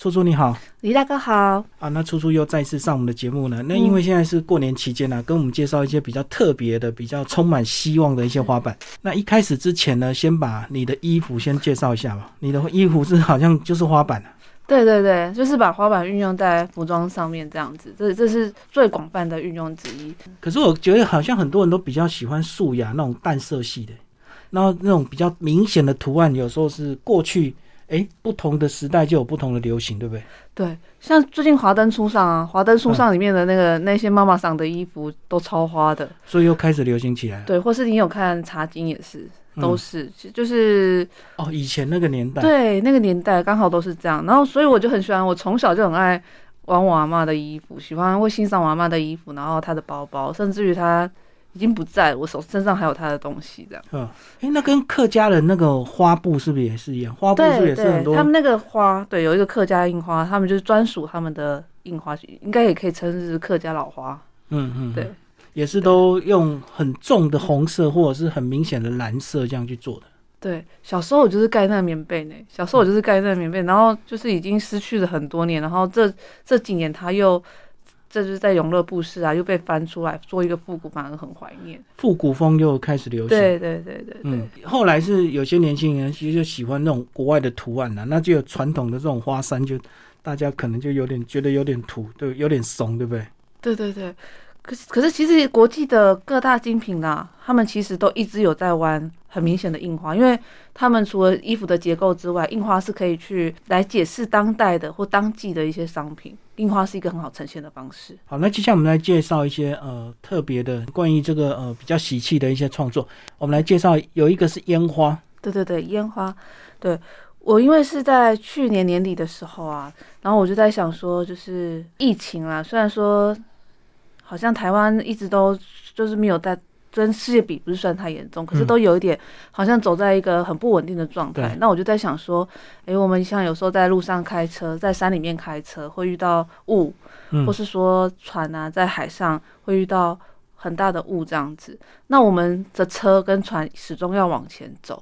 初初你好，李大哥好啊！那初初又再次上我们的节目呢。那因为现在是过年期间呢，跟我们介绍一些比较特别的、比较充满希望的一些花板。那一开始之前呢，先把你的衣服先介绍一下吧。你的衣服是好像就是花板啊？对对对，就是把花板运用在服装上面这样子，这这是最广泛的运用之一。可是我觉得好像很多人都比较喜欢素雅那种淡色系的，然后那种比较明显的图案，有时候是过去。哎，不同的时代就有不同的流行，对不对？对，像最近华灯初上啊，华灯初上里面的那个 那些妈妈桑的衣服都超花的，所以又开始流行起来。对，或是你有看茶经也是，都是，就是哦，以前那个年代，对，那个年代刚好都是这样。然后，所以我就很喜欢，我从小就很爱玩我阿妈的衣服，喜欢会欣赏我阿妈的衣服，然后她的包包，甚至于她。已经不在我手身上还有他的东西，这样。嗯，哎，那跟客家的那个花布是不是也是一样？花布是不是也是很多？他们那个花，对，有一个客家印花，他们就是专属他们的印花，应该也可以称是客家老花。嗯嗯，对，也是都用很重的红色或者是很明显的蓝色这样去做的。对，小时候我就是盖那个棉被呢，小时候我就是盖那个棉被，然后就是已经失去了很多年，然后这这几年他又。这就是在永乐布市啊，又被翻出来做一个复古，反而很怀念。复古风又开始流行。对对对对，嗯。后来是有些年轻人其实就喜欢那种国外的图案啊，那就有传统的这种花衫，就大家可能就有点觉得有点土，对，有点怂，对不对？对对对。可是可是，其实国际的各大精品啊，他们其实都一直有在玩很明显的印花，因为他们除了衣服的结构之外，印花是可以去来解释当代的或当季的一些商品。印花是一个很好呈现的方式。好，那接下来我们来介绍一些呃特别的关于这个呃比较喜气的一些创作。我们来介绍有一个是烟花。对对对，烟花。对我因为是在去年年底的时候啊，然后我就在想说，就是疫情啊，虽然说好像台湾一直都就是没有在。跟世界比不是算太严重，可是都有一点好像走在一个很不稳定的状态。那我就在想说，哎，我们像有时候在路上开车，在山里面开车会遇到雾，或是说船啊在海上会遇到很大的雾这样子。那我们的车跟船始终要往前走，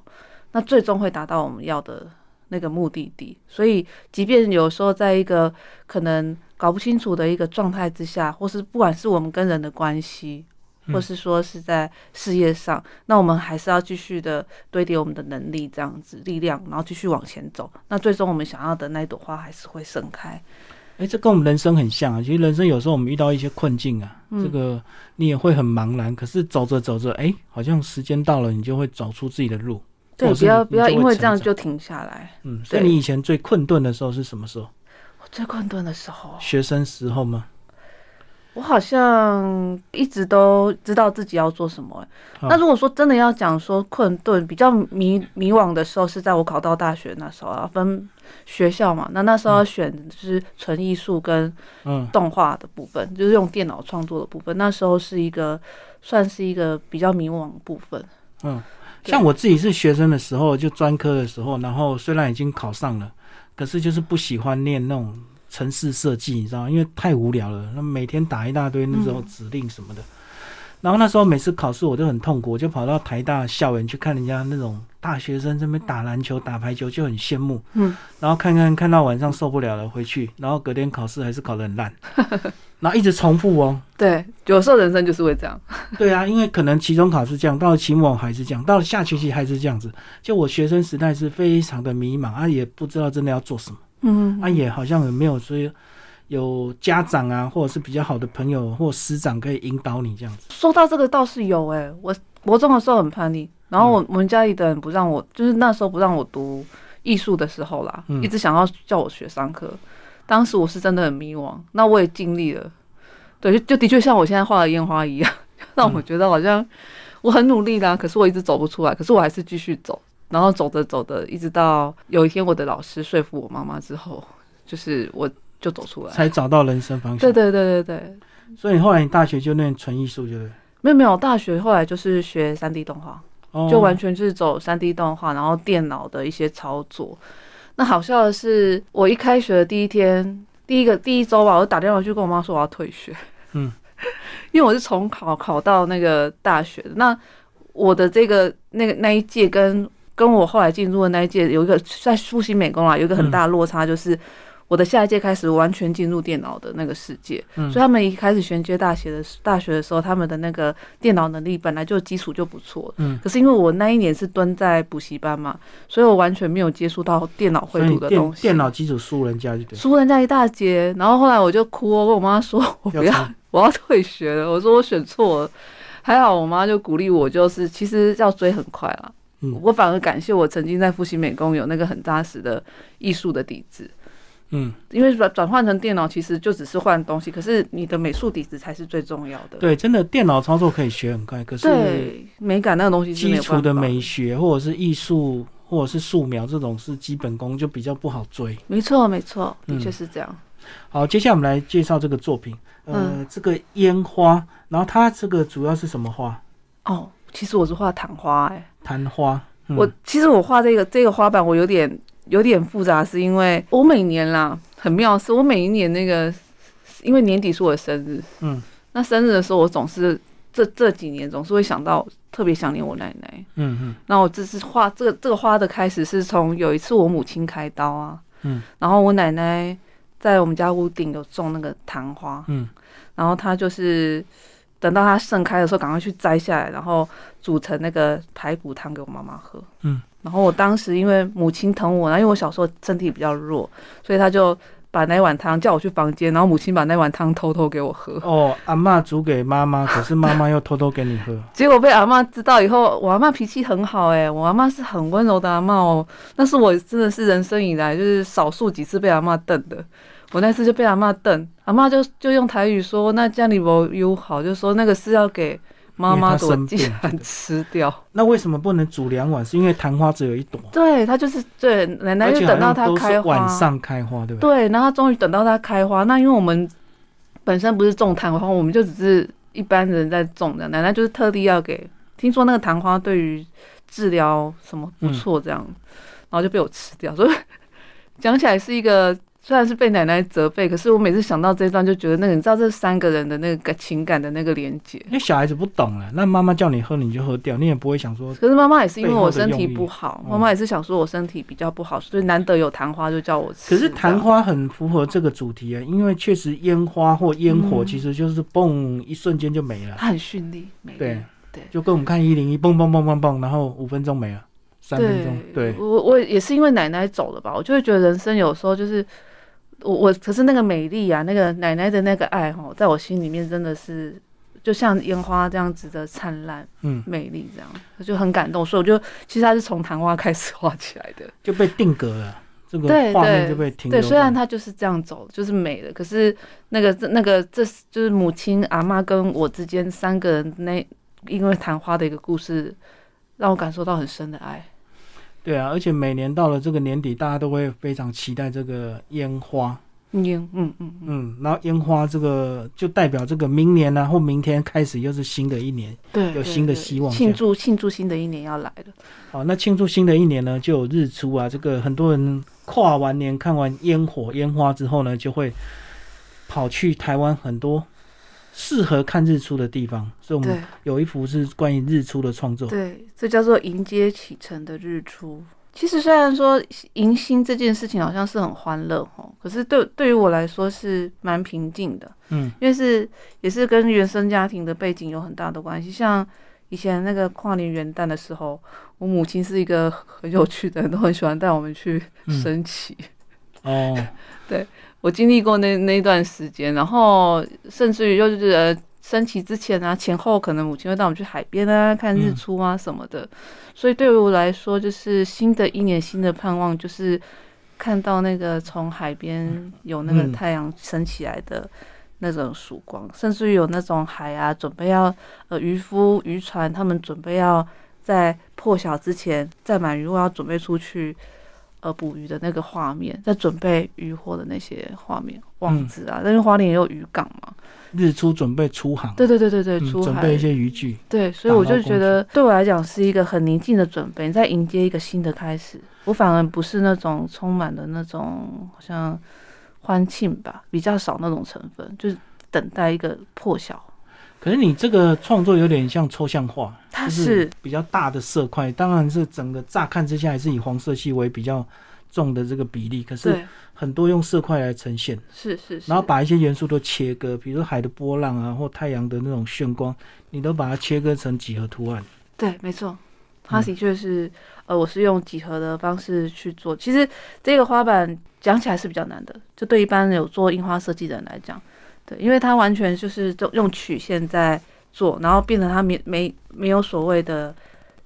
那最终会达到我们要的那个目的地。所以，即便有时候在一个可能搞不清楚的一个状态之下，或是不管是我们跟人的关系。或是说是在事业上，那我们还是要继续的堆叠我们的能力，这样子力量，然后继续往前走。那最终我们想要的那一朵花还是会盛开。哎，这跟我们人生很像啊。其实人生有时候我们遇到一些困境啊，这个你也会很茫然。可是走着走着，哎，好像时间到了，你就会走出自己的路。对，不要不要因为这样就停下来。嗯，所以你以前最困顿的时候是什么时候？最困顿的时候，学生时候吗？我好像一直都知道自己要做什么。那如果说真的要讲说困顿、比较迷迷惘的时候，是在我考到大学那时候啊，分学校嘛。那那时候要选就是纯艺术跟动画的部分，就是用电脑创作的部分。那时候是一个算是一个比较迷惘的部分。嗯，像我自己是学生的时候，就专科的时候，然后虽然已经考上了，可是就是不喜欢念那种。城市设计，你知道吗？因为太无聊了，那每天打一大堆那种指令什么的。然后那时候每次考试我都很痛苦，我就跑到台大校园去看人家那种大学生这边打篮球、打排球，就很羡慕。嗯。然后看看看到晚上受不了了，回去，然后隔天考试还是考得很烂，然后一直重复哦。对，有时候人生就是会这样。对啊，因为可能期中考是这样，到了期末还是这样，到了下学期还是这样子。就我学生时代是非常的迷茫啊，也不知道真的要做什么。嗯，啊，也好像有没有说有家长啊，或者是比较好的朋友或师长可以引导你这样子。说到这个倒是有哎，我国中的时候很叛逆，然后我我们家里的人不让我，就是那时候不让我读艺术的时候啦，一直想要叫我学商科。当时我是真的很迷惘，那我也尽力了，对，就就的确像我现在画的烟花一样，让我觉得好像我很努力啦，可是我一直走不出来，可是我还是继续走。然后走着走着，一直到有一天，我的老师说服我妈妈之后，就是我就走出来，才找到人生方向。对对对对对。所以你后来你大学就念纯艺术，就是没有没有，大学后来就是学三 D 动画，就完全就是走三 D 动画，然后电脑的一些操作。那好笑的是，我一开学的第一天，第一个第一周吧，我打电话去跟我妈说我要退学。嗯，因为我是重考考到那个大学的，那我的这个那个那一届跟跟我后来进入的那一届有一个在复兴美工啊，有一个很大的落差，就是我的下一届开始完全进入电脑的那个世界，嗯所以他们一开始衔接大学的大学的时候，他们的那个电脑能力本来就基础就不错。嗯，可是因为我那一年是蹲在补习班嘛，所以我完全没有接触到电脑绘图的东西。电脑基础输人家就对。输人家一大截，然后后来我就哭哦，跟我妈说，我不要要，我要退学了。我说我选错了，还好我妈就鼓励我，就是其实要追很快啦。嗯我反而感谢我曾经在复习美工有那个很扎实的艺术的底子，嗯，因为转转换成电脑其实就只是换东西，可是你的美术底子才是最重要的。对，真的电脑操作可以学很快，可是对，美感那个东西是没基础的美学或者是艺术或者是素描这种是基本功，就比较不好追。没错没错，嗯的确是这样。好，接下来我们来介绍这个作品，呃，嗯这个烟花，然后它这个主要是什么花？哦，其实我是画昙花哎、昙花。嗯、我其实我画这个这个花瓣，我有点有点复杂，是因为我每年啦，很妙，是我每一年那个，因为年底是我的生日，嗯。那生日的时候，我总是这这几年总是会想到特别想念我奶奶。嗯嗯。那我这次画这个这个花的开始是从有一次我母亲开刀啊，嗯。然后我奶奶在我们家屋顶有种那个昙花，嗯。然后她就是等到它盛开的时候，赶快去摘下来，然后煮成那个排骨汤给我妈妈喝。嗯，然后我当时因为母亲疼我，然后因为我小时候身体比较弱，所以她就把那碗汤叫我去房间，然后母亲把那碗汤偷偷给我喝。哦，阿嬷煮给妈妈，可是妈妈又偷偷给你喝。结果被阿嬷知道以后，我阿嬷脾气很好诶、我阿嬷是很温柔的阿嬷哦。那是我真的是人生以来就是少数几次被阿嬷瞪的。我那次就被阿嬷瞪，阿嬷就就用台语说：“那家里不友好，就说那个是要给妈妈的，我因为她生病竟然 吃掉。那为什么不能煮两碗？是因为昙花只有一朵，对他就是对奶奶就等到它开花，晚上开花，对不对？对，然后终于等到它开花。那因为我们本身不是种昙花，我们就只是一般人在种的。奶奶就是特地要给，听说那个昙花对于治疗什么不错，这样，然后就被我吃掉。所以讲起来是一个。虽然是被奶奶责备，可是我每次想到这一段，就觉得那个你知道这三个人的那个感情感的那个连接。因为小孩子不懂了，那妈妈叫你喝你就喝掉，你也不会想说，可是妈妈也是因为我身体不好，嗯妈妈也是想说我身体比较不好，所以难得有昙花就叫我吃。可是昙花很符合这个主题啊，因为确实烟花或烟火嗯其实就是嘣一瞬间就没了，它很绚丽，对对就跟我们看一零一嘣嘣嘣嘣嘣，然后五分钟没了，三分钟，对，我我也是因为奶奶走了吧，我就会觉得人生有时候就是我我，可是那个美丽啊，那个奶奶的那个爱哈，在我心里面真的是就像烟花这样子的灿烂嗯，美丽，这样我就很感动，所以我就其实它是从昙花开始画起来的。就被定格了，这个画面就被停留对，虽然它就是这样走，就是美的，可是那个这那个这就是母亲阿妈跟我之间三个人那因为昙花的一个故事，让我感受到很深的爱。对啊，而且每年到了这个年底，大家都会非常期待这个烟花，烟嗯嗯嗯，嗯，然后烟花这个就代表这个明年呢、或明天开始又是新的一年。对，对有新的希望庆祝庆祝新的一年要来了。好，那庆祝新的一年呢，就有日出啊。这个很多人跨完年看完烟火烟花之后呢，就会跑去台湾很多适合看日出的地方。所以我们有一幅是关于日出的创作。对，这叫做迎接启程的日出。其实虽然说迎新这件事情好像是很欢乐哦，可是对对于我来说是蛮平静的，嗯因为是也是跟原生家庭的背景有很大的关系。像以前那个跨年元旦的时候，我母亲是一个很有趣的人，都很喜欢带我们去嗯升旗。哦，我经历过那那一段时间，然后甚至于就是呃升旗之前啊，前后可能母亲会带我们去海边啊，看日出啊什么的。所以对于我来说，就是新的一年新的盼望，就是看到那个从海边有那个嗯太阳升起来的那种曙光，甚至于有那种海啊，准备要呃渔夫渔船他们准备要在破晓之前载满渔物要准备出去。呃，捕鱼的那个画面，在准备渔获的那些画面，网子啊，但是花莲也有渔港嘛，日出准备出航，对对对对对，嗯出海，准备一些渔具。对，所以我就觉得对我来讲是一个很宁静的准备，你在迎接一个新的开始。我反而不是那种充满了那种好像欢庆吧，比较少那种成分，就是等待一个破晓。可是你这个创作有点像抽象画，它就是比较大的色块，当然是整个乍看之下还是以黄色系为比较重的这个比例，可是，很多用色块来呈现，是是是，然后把一些元素都切割，比如说海的波浪啊，或太阳的那种炫光，你都把它切割成几何图案。对，没错，它的确是，呃，我是用几何的方式去做。其实这个花板讲起来是比较难的，就对一般有做印花设计的人来讲，对，因为它完全就是用用曲线在做，然后变成它没没没有所谓的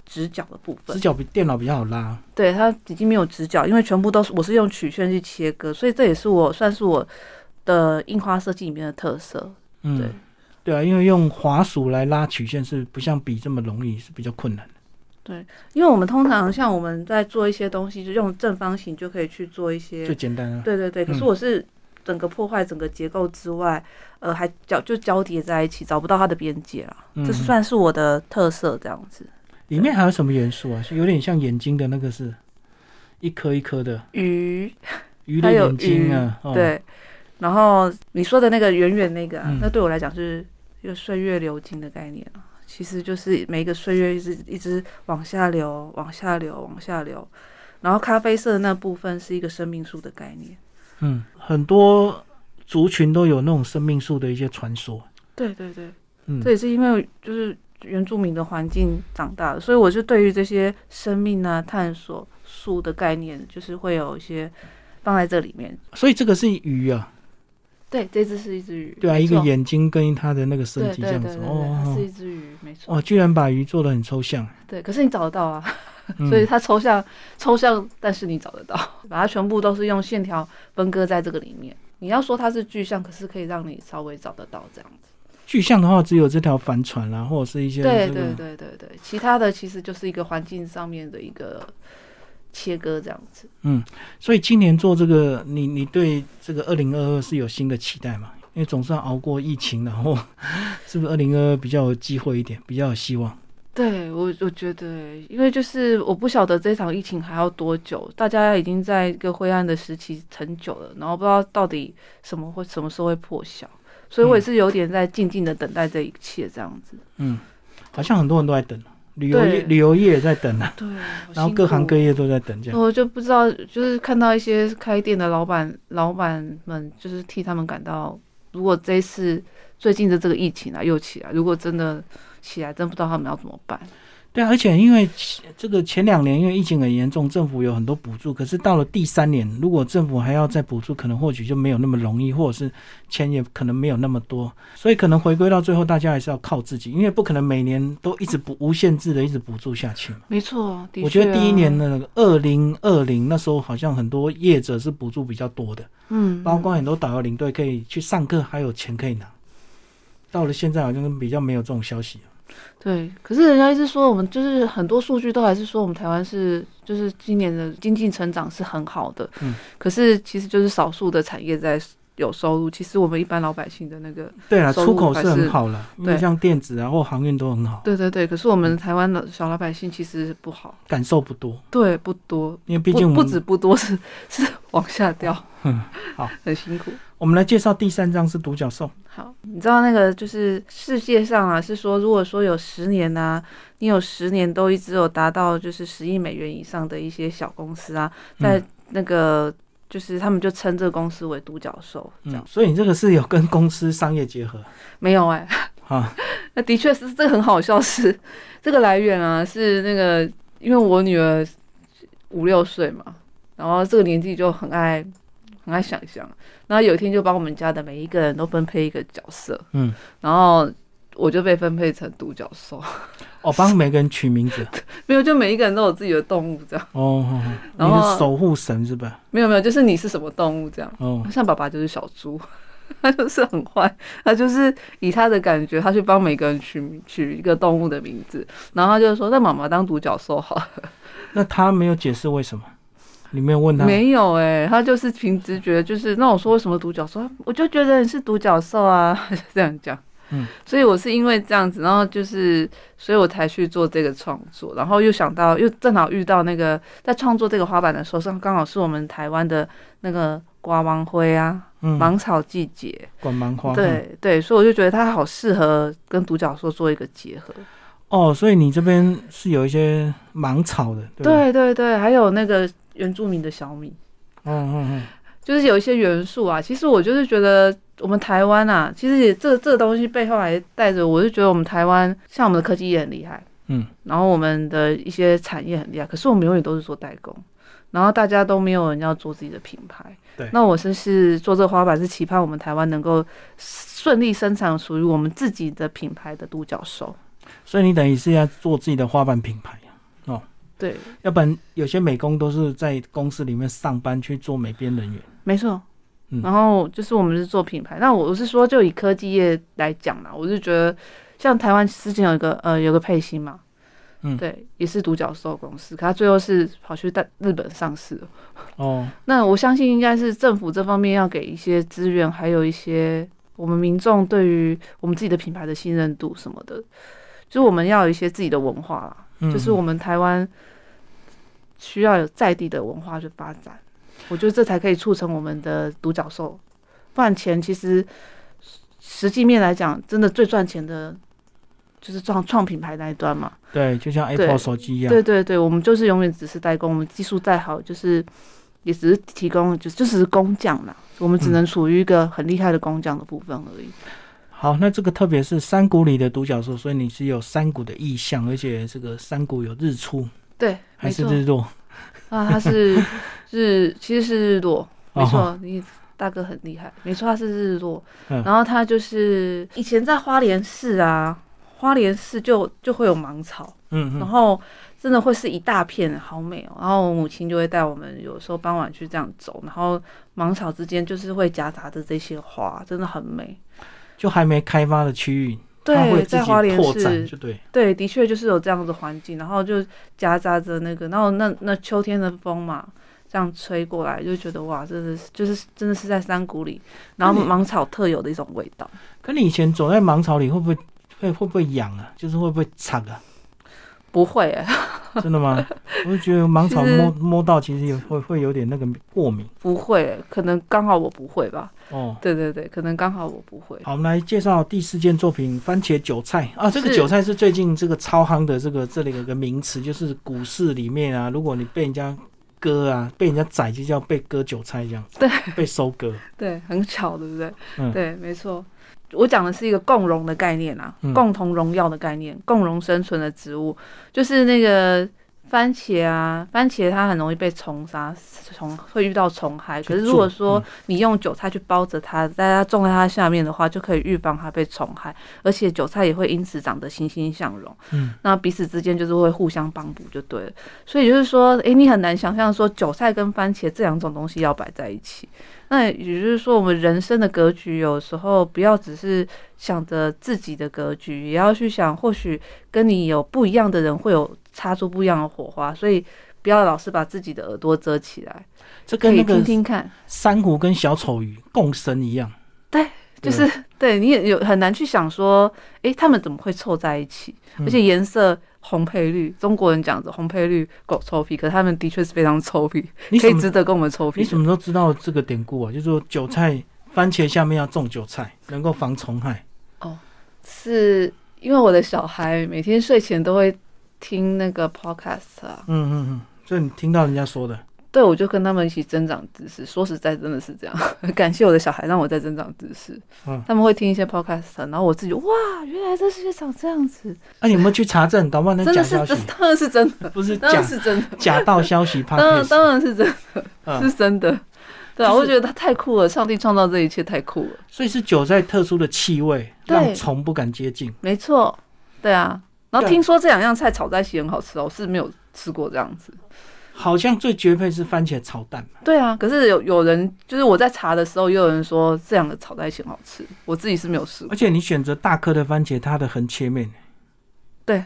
直角的部分直。角比电脑比较好拉，对，它已经没有直角，因为全部都是我是用曲线去切割，所以这也是我算是我的印花设计里面的特色。嗯，对对啊，因为用滑鼠来拉曲线是不像笔这么容易，是比较困难的。对因为我们通常像我们在做一些东西，就用正方形就可以去做一些最简单啊。对对对，可是嗯我是整个破坏整个结构之外，呃，还交就交叠在一起，找不到它的边界了。嗯这算是我的特色，这样子。里面还有什么元素啊？是有点像眼睛的那个是，一颗一颗的鱼，鱼的还有眼睛啊。哦，对，然后你说的那个圆圆那个、啊，嗯那对我来讲是一个岁月流金的概念啊。其实就是每一个岁月一直一直往下流，往下流，往下流。然后咖啡色的那部分是一个生命树的概念。嗯，很多族群都有那种生命树的一些传说。对对对，嗯这也是因为就是原住民的环境长大的，所以我就对于这些生命啊、探索树的概念，就是会有一些放在这里面。所以这个是鱼啊，对，这只是一只鱼，对啊，一个眼睛跟它的那个身体这样子。对对对对，它是哦一只鱼，没错。哦，居然把鱼做的很抽象。对，可是你找得到啊，嗯所以它抽象抽象，但是你找得到，把它全部都是用线条分割在这个里面。你要说它是具象，可是可以让你稍微找得到这样子。具象的话，只有这条帆船啦，或者是一些对这个对对对对，其他的其实就是一个环境上面的一个切割这样子。嗯所以今年做这个，你你对这个二零二二是有新的期待吗？因为总算熬过疫情，然后 是不是二零二二比较有机会一点，比较有希望？对我，我觉得，因为就是我不晓得这场疫情还要多久，大家已经在一个灰暗的时期很久了，然后不知道到底什么会什么时候会破晓，所以我也是有点在静静的等待这一切这样子。嗯，好像很多人都在等，旅游业旅游业也在等啊，对，然后各行各业。都在等这样。我就不知道，就是看到一些开店的老板、老板们，就是替他们感到，如果这次最近的这个疫情啊又起来，如果真的起来，真不知道他们要怎么办。对啊，而且因为这个前两年因为疫情很严重，政府有很多补助，可是到了第三年，如果政府还要再补助，可能或许就没有那么容易，或者是钱也可能没有那么多，所以可能回归到最后，大家还是要靠自己，因为不可能每年都一直补无限制的一直补助下去嘛。没错，啊，我觉得第一年的那个二零二零那时候，好像很多业者是补助比较多的，嗯，包括很多导游领队可以去上课，还有钱可以拿。到了现在，好像比较没有这种消息。对，可是人家一直说我们就是很多数据都还是说我们台湾是就是今年的经济成长是很好的，嗯，可是其实就是少数的产业在有收入，其实我们一般老百姓的那个，对啊，出口是很好了，对。像电子啊或航运都很好，对对对，可是我们台湾的小老百姓其实不好，感受不多，对，不多，因为毕竟不不止不多，是是往下掉，嗯 好，很辛苦。我们来介绍第三章是独角兽。好，你知道那个就是世界上啊，是说如果说有十年啊、你有十年都一直有达到就是十亿美元以上的一些小公司啊，在嗯。那个就是他们就称这个公司为独角兽，这样、嗯，所以你这个是有跟公司商业结合？没有哎、啊？那的确是这个很好笑是，这个来源啊是那个因为我女儿五六岁嘛，然后这个年纪就很爱很爱想象，然后有一天就把我们家的每一个人都分配一个角色，嗯，然后我就被分配成独角兽，哦，帮每个人取名字。没有就每一个人都有自己的动物这样，哦，哦然后守护神是吧？没有没有就是你是什么动物这样，哦，像爸爸就是小猪。他就是很坏，他就是以他的感觉，他去帮每个人取名取一个动物的名字，然后他就说：“那妈妈当独角兽好了。”那他没有解释为什么？你没有问他？没有哎、他就是凭直觉，就是那我说为什么独角兽，我就觉得你是独角兽啊，这样讲。嗯，所以我是因为这样子，然后就是，所以我才去做这个创作，然后又想到，又正好遇到那个在创作这个花板的时候，是刚好是我们台湾的那个瓜芒灰啊，嗯，芒草季节，管芒花。嗯对对，所以我就觉得它好适合跟独角兽做一个结合。哦，所以你这边是有一些芒草的，对？对对对，还有那个原住民的小米，嗯嗯嗯，就是有一些元素啊。其实我就是觉得我们台湾啊，其实也这这个东西背后还带着，我就觉得我们台湾像我们的科技也很厉害，嗯，然后我们的一些产业很厉害，可是我们永远都是做代工，然后大家都没有人要做自己的品牌。对那我是是做这个花板，是期盼我们台湾能够顺利生产属于我们自己的品牌的独角兽。所以你等于是要做自己的花瓣品牌啊，对，要不然有些美工都是在公司里面上班去做美编人员。没错。嗯然后就是我们是做品牌，那我是说，就以科技业来讲啦，我是觉得像台湾之前有一个呃有个配芯嘛，嗯对，也是独角兽公司，可它最后是跑去在日本上市了。哦，那我相信应该是政府这方面要给一些资源，还有一些我们民众对于我们自己的品牌的信任度什么的，就是我们要有一些自己的文化啦，嗯就是我们台湾需要有在地的文化去发展，我觉得这才可以促成我们的独角兽。不然钱其实实际面来讲，真的最赚钱的就是创创品牌那一端嘛。对，就像 Apple 手机一样。对对对，我们就是永远只是代工，我们技术再好，就是也只是提供，就就只是工匠啦。我们只能处于一个很厉害的工匠的部分而已。好，那这个特别是山谷里的独角兽，所以你是有山谷的意象，而且这个山谷有日出对，还是日落？啊，它是日，其实是日落，没错，哦你大哥很厉害，没错，它是日落。嗯然后它就是以前在花莲市啊，花莲市就就会有芒草，嗯嗯，然后真的会是一大片，好美哦。然后我母亲就会带我们，有时候傍晚去这样走，然后芒草之间就是会夹杂着这些花，真的很美。就还没开发的区域，对，在花莲市，对。对，的确就是有这样的环境，然后就夹杂着那个，然后那那秋天的风嘛，这样吹过来，就觉得哇，真的是就是真的是在山谷里，然后芒草特有的一种味道。可你以前走在芒草里，会不会会会不会痒啊？就是会不会惨啊？不会、欸，真的吗？我就觉得芒草摸摸到，其实有会会有点那个过敏不会、欸，可能刚好我不会吧。哦。对对对，可能刚好我不会。好，我们来介绍第四件作品《番茄韭菜》啊。这个韭菜是最近这个超夯的，这个这里有个名词，就是股市里面啊，如果你被人家割啊，被人家宰，就叫被割韭菜这样子，对，被收割。对，很巧，对不对？嗯对，没错。我讲的是一个共荣的概念啊，嗯共同荣耀的概念，共荣生存的植物，就是那个番茄啊，番茄它很容易被虫杀，虫会遇到虫害。可是如果说你用韭菜去包着它，在它种在它下面的话，就可以预防它被虫害，而且韭菜也会因此长得欣欣向荣。嗯，那彼此之间就是会互相帮补就对了。所以就是说，诶，你很难想象说韭菜跟番茄这两种东西要摆在一起。那也就是说，我们人生的格局有时候不要只是想着自己的格局，也要去想，或许跟你有不一样的人会有擦出不一样的火花。所以不要老是把自己的耳朵遮起来，这跟那个听听看。珊瑚跟小丑鱼共生一样。对，就是对你也有很难去想说，诶，他们怎么会凑在一起？嗯而且颜色红配绿，中国人讲的红配绿狗臭屁，可是他们的确是非常臭屁，你可以值得跟我们臭屁。你什么时候知道这个典故啊？就是说韭菜番茄下面要种韭菜，能够防虫害。哦是因为我的小孩每天睡前都会听那个 podcast 啊，嗯嗯嗯，所以你听到人家说的，对我就跟他们一起增长知识。说实在，真的是这样，感谢我的小孩让我在增长知识。嗯他们会听一些 podcast，然后我自己哇，原来这世界长这样子，那、你有没有去查证？搞不好那 真假消息的是真，当然是真的，不是当然假是真的。假道消息。当然当然是真的，嗯是真的。对啊，就是我觉得他太酷了，上帝创造这一切太酷了。所以是酒在特殊的气味，让虫不敢接近。没错，对啊。然后听说这两样菜炒在一起很好吃哦，我是没有吃过这样子。好像最绝配是番茄炒蛋嘛。对啊，可是有有人就是我在查的时候，也有人说这两个炒在一起很好吃，我自己是没有试过而。且你选择大颗的番茄，它的横切面，对、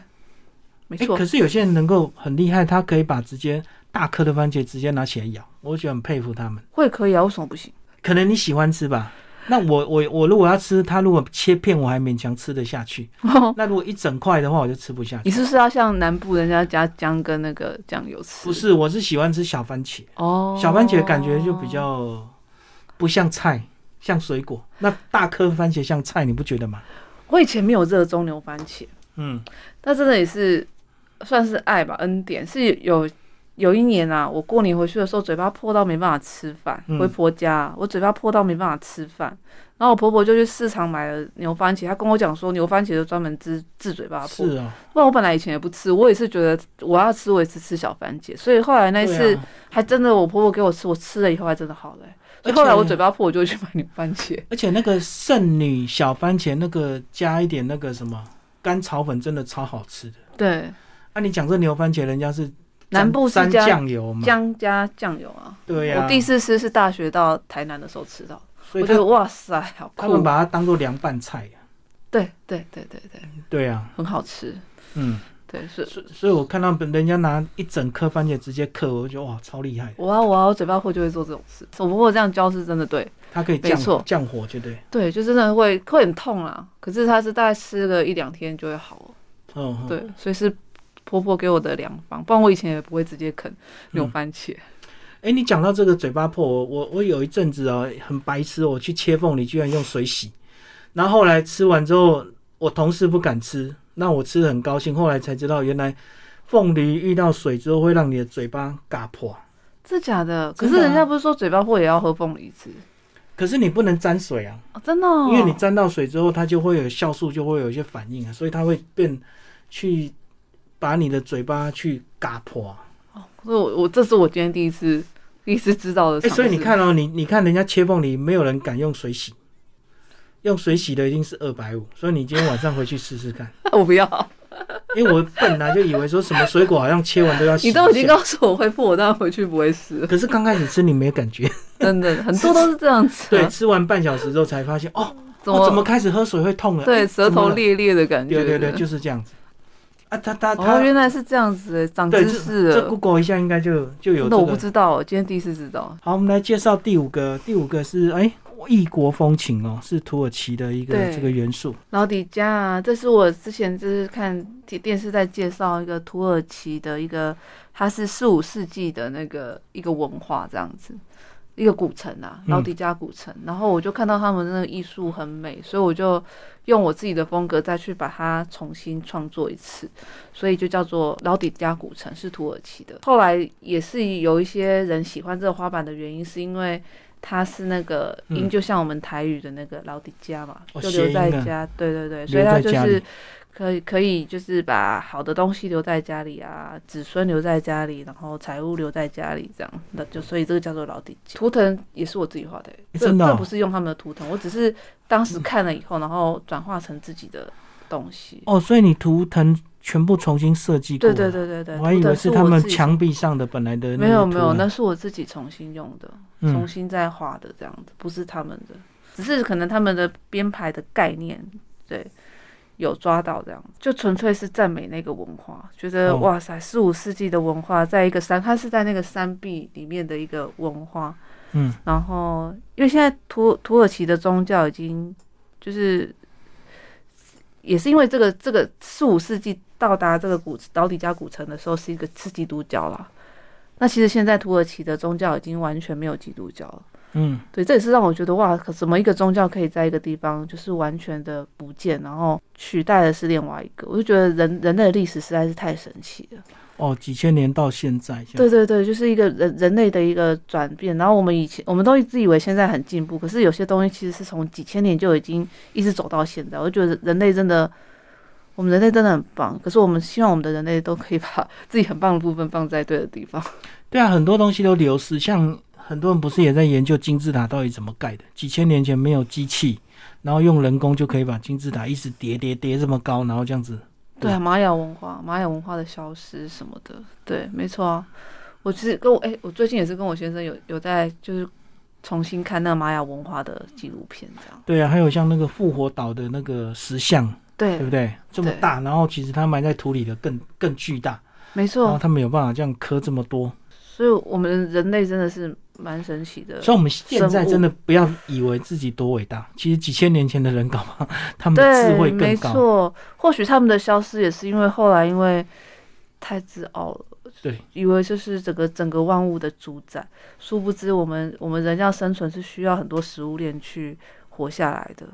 没错可，是有些人能够很厉害，他可以把直接大颗的番茄直接拿起来咬，我觉得很佩服他们。会可以啊，为什么不行？可能你喜欢吃吧？那我我我如果要吃，它如果切片，我还勉强吃得下去。那如果一整块的话，我就吃不下去。你是不是要像南部人家加姜跟那个酱油吃？不是，我是喜欢吃小番茄。哦，小番茄感觉就比较不像菜，像水果。那大颗番茄像菜，你不觉得吗？我以前没有热衷牛番茄，嗯，那真的也是算是爱吧，恩典是有有一年啊，我过年回去的时候，嘴巴破到没办法吃饭。嗯回婆家，我嘴巴破到没办法吃饭，然后我婆婆就去市场买了牛番茄，她跟我讲说牛番茄就专门治治嘴巴破。是啊，不然我本来以前也不吃，我也是觉得我要吃，我也是吃小番茄，所以后来那次啊还真的我婆婆给我吃，我吃了以后还真的好了欸、所以后来我嘴巴破，我就去买牛番茄。而且那个剩女小番茄那个加一点那个什么干炒粉，真的超好吃的。对，啊，你讲这牛番茄，人家是南部是加酱油嘛？姜加酱油啊。对呀、我第四次吃是大学到台南的时候吃到，所以我觉得哇塞，好酷他们！把它当做凉拌菜。对对对对对，对啊，很好吃。嗯，对，是所以所以我看到人家拿一整颗番茄直接嗑，我就觉得哇，超厉害。我啊我啊，我嘴巴会就会做这种事。我婆婆这样教是真的对，它可以降没错降火，就对。对，就真的会会很痛啊。可是它是大概吃个一两天就会好嗯。对，所以是婆婆给我的良方，不然我以前也不会直接啃牛嗯番茄。哎、你讲到这个嘴巴破，我我我有一阵子哦，很白痴哦，我去切凤梨居然用水洗，然后后来吃完之后，我同事不敢吃，那我吃的很高兴，后来才知道原来凤梨遇到水之后会让你的嘴巴嘎破，这假的？可是人家不是说嘴巴破也要喝凤梨汁可是你不能沾水啊，哦？真的、哦？因为你沾到水之后，它就会有酵素，就会有一些反应啊，所以它会变去把你的嘴巴去嘎破啊。所以我我这是我今天第一次第一次知道的哎、尝试。所以你看哦，你你看人家切凤梨，没有人敢用水洗，用水洗的一定是二百五，所以你今天晚上回去试试看。我不要，因为我本来就以为说什么水果好像切完都要洗，你都已经告诉我会破，我当然回去不会试。可是刚开始吃你没感觉，真的很多都是这样子、对，啊，吃完半小时之后才发现，哦，怎么我怎么开始喝水会痛了？对哎舌头，裂裂的感觉？对对对，就是这样子。啊，他他哦，他，原来是这样子欸，长对，知这这识了。Google 一下应该就就有真的我不。知道，我今天第一次知道。好，我们来介绍第五个，第五个是哎，异国风情哦，是土耳其的一个这个元素。老底家啊，这是我之前就是看电电视在介绍一个土耳其的一个，它是四五世纪的那个一个文化这样子，一个古城啊，嗯老底家古城。然后我就看到他们那个艺术很美，所以我就用我自己的风格再去把它重新创作一次，所以就叫做老底家古城，是土耳其的。后来也是有一些人喜欢这个花板的原因，是因为。它是那个音，嗯。就像我们台语的那个老底家嘛，哦就留在家，对对对，所以留它就是。可以可以就是把好的东西留在家里啊，子孙留在家里，然后财物留在家里，这样那就所以这个叫做老底家。图腾也是我自己画的、真的哦。这不是用他们的图腾，我只是当时看了以后，然后转化成自己的东西。哦，所以你图腾全部重新设计过？对对。对对对，我还以为是他们墙壁上的本来的没有没有，那是我自己重新用的，重嗯新再画的这样子，不是他们的，只是可能他们的编排的概念，对，有抓到这样，就纯粹是赞美那个文化，觉得、哦哇塞，四五世纪的文化，在一个山，它是在那个山壁里面的一个文化，嗯然后因为现在土土耳其的宗教已经就是。也是因为这个这个四五世纪到达这个古岛底加古城的时候，是一个是基督教啦。那其实现在土耳其的宗教已经完全没有基督教了。嗯，对，这也是让我觉得哇，可怎么一个宗教可以在一个地方就是完全的不见，然后取代的是另外一个？我就觉得人人类的历史实在是太神奇了。哦，几千年到现在，对对对，就是一个人人类的一个转变。然后我们以前我们都一直以为现在很进步，可是有些东西其实是从几千年就已经一直走到现在。我就觉得人类真的，我们人类真的很棒。可是我们希望我们的人类都可以把自己很棒的部分放在对的地方。对啊，很多东西都流失，像很多人不是也在研究金字塔到底怎么盖的？几千年前没有机器，然后用人工就可以把金字塔一直叠叠叠这么高，然后这样子。对啊，玛雅文化，玛雅文化的消失什么的，对，没错啊。我其实跟我哎、我最近也是跟我先生有有在就是重新看那个玛雅文化的纪录片，这样。对啊，还有像那个复活岛的那个石像，对对不对？这么大，然后其实它埋在土里的更更巨大，没错然后错。它没有办法这样磕这么多。所以我们人类真的是蛮神奇的。所以我们现在真的不要以为自己多伟大，其实几千年前的人搞不好他们的智，慧没更高。错。或许他们的消失也是因为后来因为太自傲了，对，以为就是整个整个万物的主宰，殊不知我们我们人要生存是需要很多食物链去活下来的。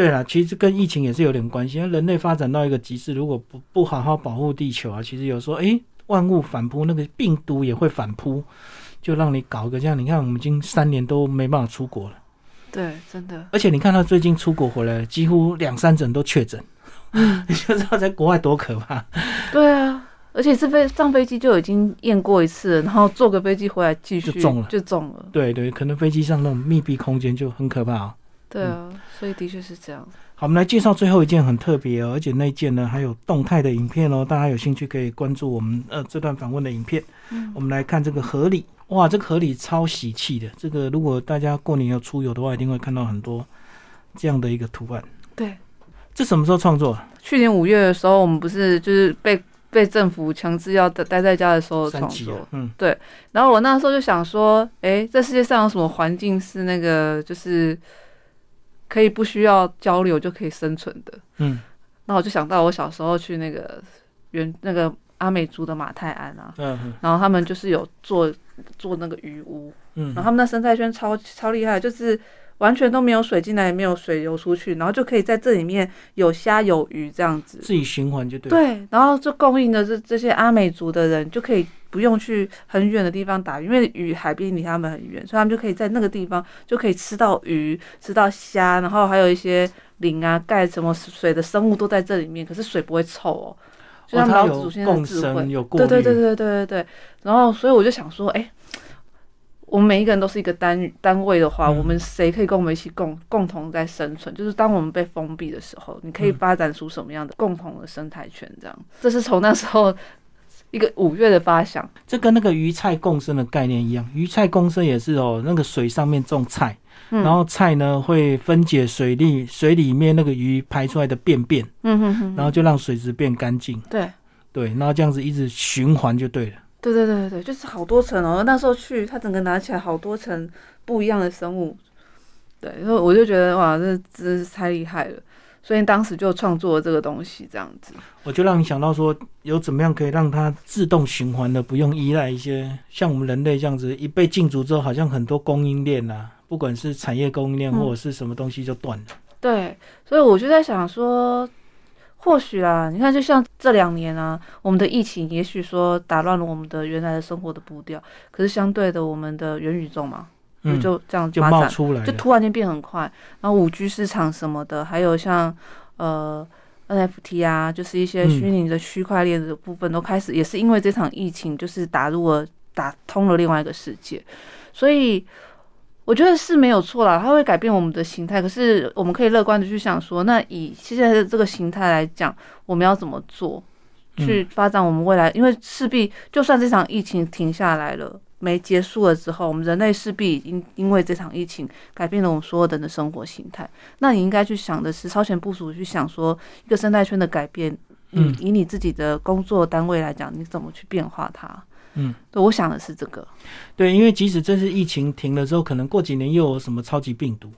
对啦，其实跟疫情也是有点关系。因为人类发展到一个极致，如果不不好好保护地球啊，其实有时候哎，万物反扑，那个病毒也会反扑，就让你搞一个这样。你看，我们已经三年都没办法出国了。对，真的。而且你看他最近出国回来，几乎两三诊都确诊，你就知道在国外多可怕。对啊，而且是飞上飞机就已经验过一次，然后坐个飞机回来继续就中了，就中了。对对，可能飞机上那种密闭空间就很可怕啊。对啊，所以的确是这样。好，我们来介绍最后一件很特别哦，而且那一件呢还有动态的影片哦，大家有兴趣可以关注我们呃这段访问的影片。嗯，我们来看这个河里，哇，这个河里超喜气的。这个如果大家过年要出游的话，一定会看到很多这样的一个图案。对，这什么时候创作？去年五月的时候，我们不是就是被被政府强制要待在家的时候创作。嗯，对。然后我那时候就想说，哎，这世界上有什么环境是那个就是。可以不需要交流就可以生存的，嗯，那我就想到我小时候去那个原那个阿美族的马泰安啊，嗯，然后他们就是有做做那个鱼屋，嗯，然后他们的生态圈超超厉害，就是完全都没有水进来，也没有水流出去，然后就可以在这里面有虾有鱼这样子，自己循环就对，对，然后就供应的这这些阿美族的人就可以。不用去很远的地方打鱼，因为鱼海边离他们很远，所以他们就可以在那个地方就可以吃到鱼、吃到虾，然后还有一些磷啊、钙什么水的生物都在这里面。可是水不会臭哦，就像老祖先的智慧。对对对对对对对。然后，所以我就想说，哎，我们每一个人都是一个单单位的话，我们谁可以跟我们一起共共同在生存？就是当我们被封闭的时候，你可以发展出什么样的共同的生态圈？这样，这是从那时候。一个五月的发想，这跟那个鱼菜共生的概念一样。鱼菜共生也是哦，那个水上面种菜，然后菜呢会分解水里水里面那个鱼排出来的便便，嗯哼哼，然后就让水质变干净。对对，然后这样子一直循环就对了。对对对对对，就是好多层哦。那时候去，它整个拿起来好多层不一样的生物。对，所以我就觉得哇，这真是太厉害了。所以当时就创作了这个东西，这样子，我就让你想到说，有怎么样可以让它自动循环的，不用依赖一些像我们人类这样子，一被禁足之后，好像很多供应链呐，不管是产业供应链或者是什么东西就断了。对，所以我就在想说，或许啊，你看，就像这两年啊，我们的疫情也许说打乱了我们的原来的生活的步调，可是相对的，我们的元宇宙嘛。就这样就冒出来，就突然间变很快。然后五 G 市场什么的，还有像呃 NFT 啊，就是一些虚拟的区块链的部分，都开始也是因为这场疫情，就是打入了打通了另外一个世界。所以我觉得是没有错啦，它会改变我们的形态。可是我们可以乐观的去想说，那以现在的这个形态来讲，我们要怎么做去发展我们未来？因为势必就算这场疫情停下来了。没结束了之后，我们人类势必已经因为这场疫情改变了我们所有人的生活形态。那你应该去想的是超前部署，去想说一个生态圈的改变。嗯，以你自己的工作单位来讲，你怎么去变化它？嗯，对，我想的是这个。对，因为即使这次疫情停了之后，可能过几年又有什么超级病毒。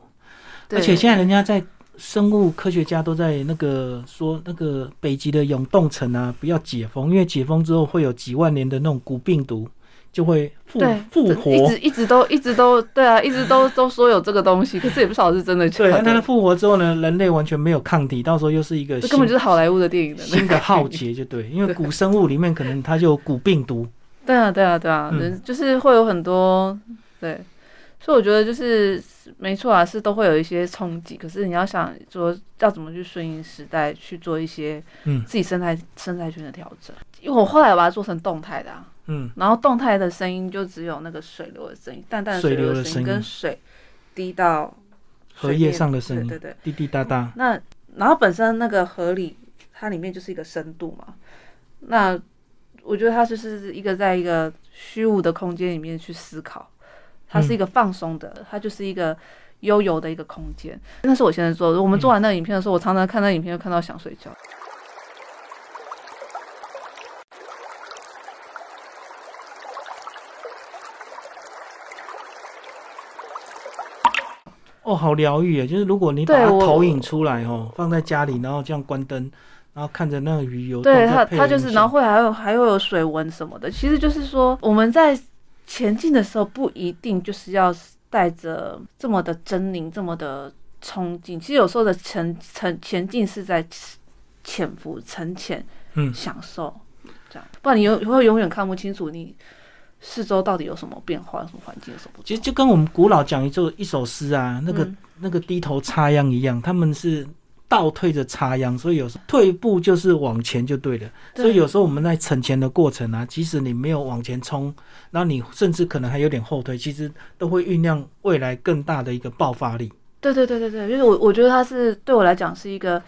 而且现在人家在生物科学家都在那个说，那个北极的永冻层啊，不要解封，因为解封之后会有几万年的那种古病毒。就会复复活，一直一直都一直都对啊，一直都 都说有这个东西，可是也不晓得是真的假的。对，它复活之后呢，人类完全没有抗体，到时候又是一个这根本就是好莱坞的电影的新的浩劫，就对，因为古生物里面可能它就有古病毒。对啊，对啊，对啊，人就是会有很多对，所以我觉得就是没错啊，是都会有一些冲击，可是你要想说要怎么去顺应时代，去做一些嗯自己生态生态圈的调整。因为我后来我把它做成动态的。嗯，然后动态的声音就只有那个水流的声音，淡淡的水流的声音跟水滴到荷叶上的声音，对对，滴滴答答。那然后本身那个河里，它里面就是一个深度嘛。那我觉得它就是一个在一个虚无的空间里面去思考，它是一个放松的，它就是一个悠游的一个空间。那是我现在做的。我们做完那个影片的时候，我常常看那影片，就看到想睡觉。哦，好疗愈啊！就是如果你把它投影出来哦，放在家里，然后这样关灯，然后看着那个鱼游，对它，它就是，然后会还有还会有水纹什么的。其实就是说，我们在前进的时候，不一定就是要带着这么的狰狞，这么的冲劲。其实有时候的前前前进是在潜伏、沉潜，嗯，享受。这样，不然你永会永远看不清楚你四周到底有什么变化，有什么环境有什么不。其实就跟我们古老讲一首一首诗啊，那个、嗯那个低头插秧一样，他们是倒退着插秧，所以有时候退一步就是往前就对了。对所以有时候我们在存钱的过程啊，即使你没有往前冲，然后你甚至可能还有点后退，其实都会酝酿未来更大的一个爆发力。对对对对对，就是我我觉得它是对我来讲是一个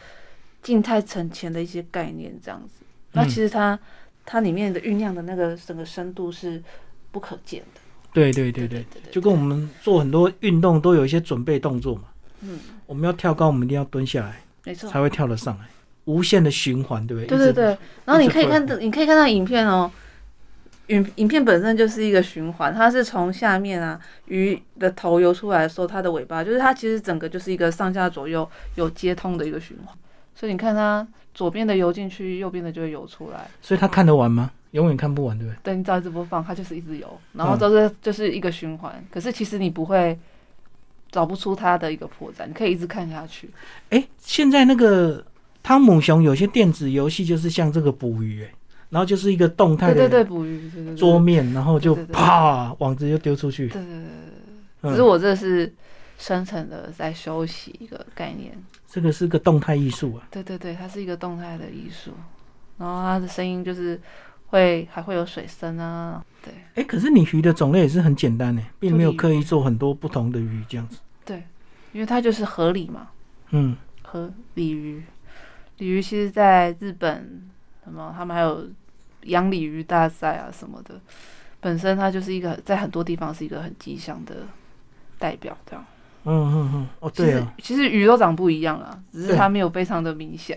静态存钱的一些概念这样子。那嗯其实它它里面的酝酿的那个整个深度是不可见的。对对对对，就跟我们做很多运动都有一些准备动作嘛。嗯，我们要跳高，我们一定要蹲下来没错。才会跳得上来，无限的循环，对不对？对对对，然后你可以看到，你可以看到影片哦，影影片本身就是一个循环，它是从下面啊鱼的头游出来的时候，它的尾巴就是它其实整个就是一个上下左右有接通的一个循环，所以你看它左边的游进去，右边的就会游出来。所以它看得完吗？永远看不完，对不对？对，你一直播放，它就是一直游，然嗯后都是就是一个循环。可是其实你不会找不出它的一个破绽，你可以一直看下去。哎，现在那个汤姆熊有些电子游戏就是像这个捕鱼，哎，然后就是一个动态对对对，捕鱼，桌面，然后就啪网子就丢出去。对对对对。只是我这是深层的在休息一个概念。这个是个动态艺术啊。对对对，它是一个动态的艺术，然后它的声音就是会还会有水声啊，对。哎，可是你鱼的种类也是很简单哎，并没有刻意做很多不同的鱼这样子。对，因为它就是河里嘛，嗯，河鲤鱼，鲤鱼其实在日本什么，他们还有养鲤鱼大赛啊什么的，本身它就是一个在很多地方是一个很吉祥的代表，这样。嗯嗯嗯，哦，对啊，其实鱼都长不一样啊，只是它没有非常的明显。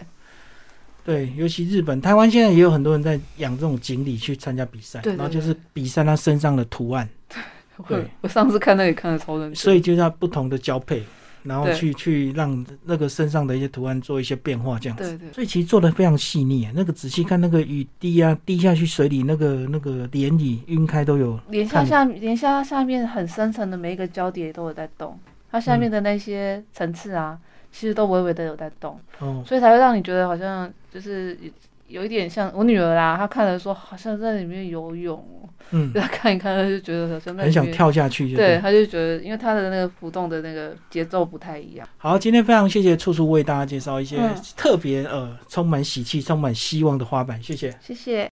对，尤其日本、台湾现在也有很多人在养这种锦鲤去参加比赛，然后就是比赛它身上的图案，对我上次看那个也看的超认真，所以就要不同的交配，然后去去让那个身上的一些图案做一些变化，这样子。对对。所以其实做的非常细腻啊，那个仔细看那个雨滴啊，滴下去水里那个那个涟漪晕开都有。连下看。下连下下面很深层的每一个交叠都有在动，它下面的那些层次啊，其实都微微的有在动，哦，所以才会让你觉得好像就是有一点像我女儿啦，她看了说好像在里面游泳哦，嗯就，她看一看，她就觉得好像很想。跳下去就对，对。她就觉得，因为她的那个浮动的那个节奏不太一样。好，今天非常谢谢处处为大家介绍一些嗯特别呃充满喜气、充满希望的花瓣，谢谢。谢谢。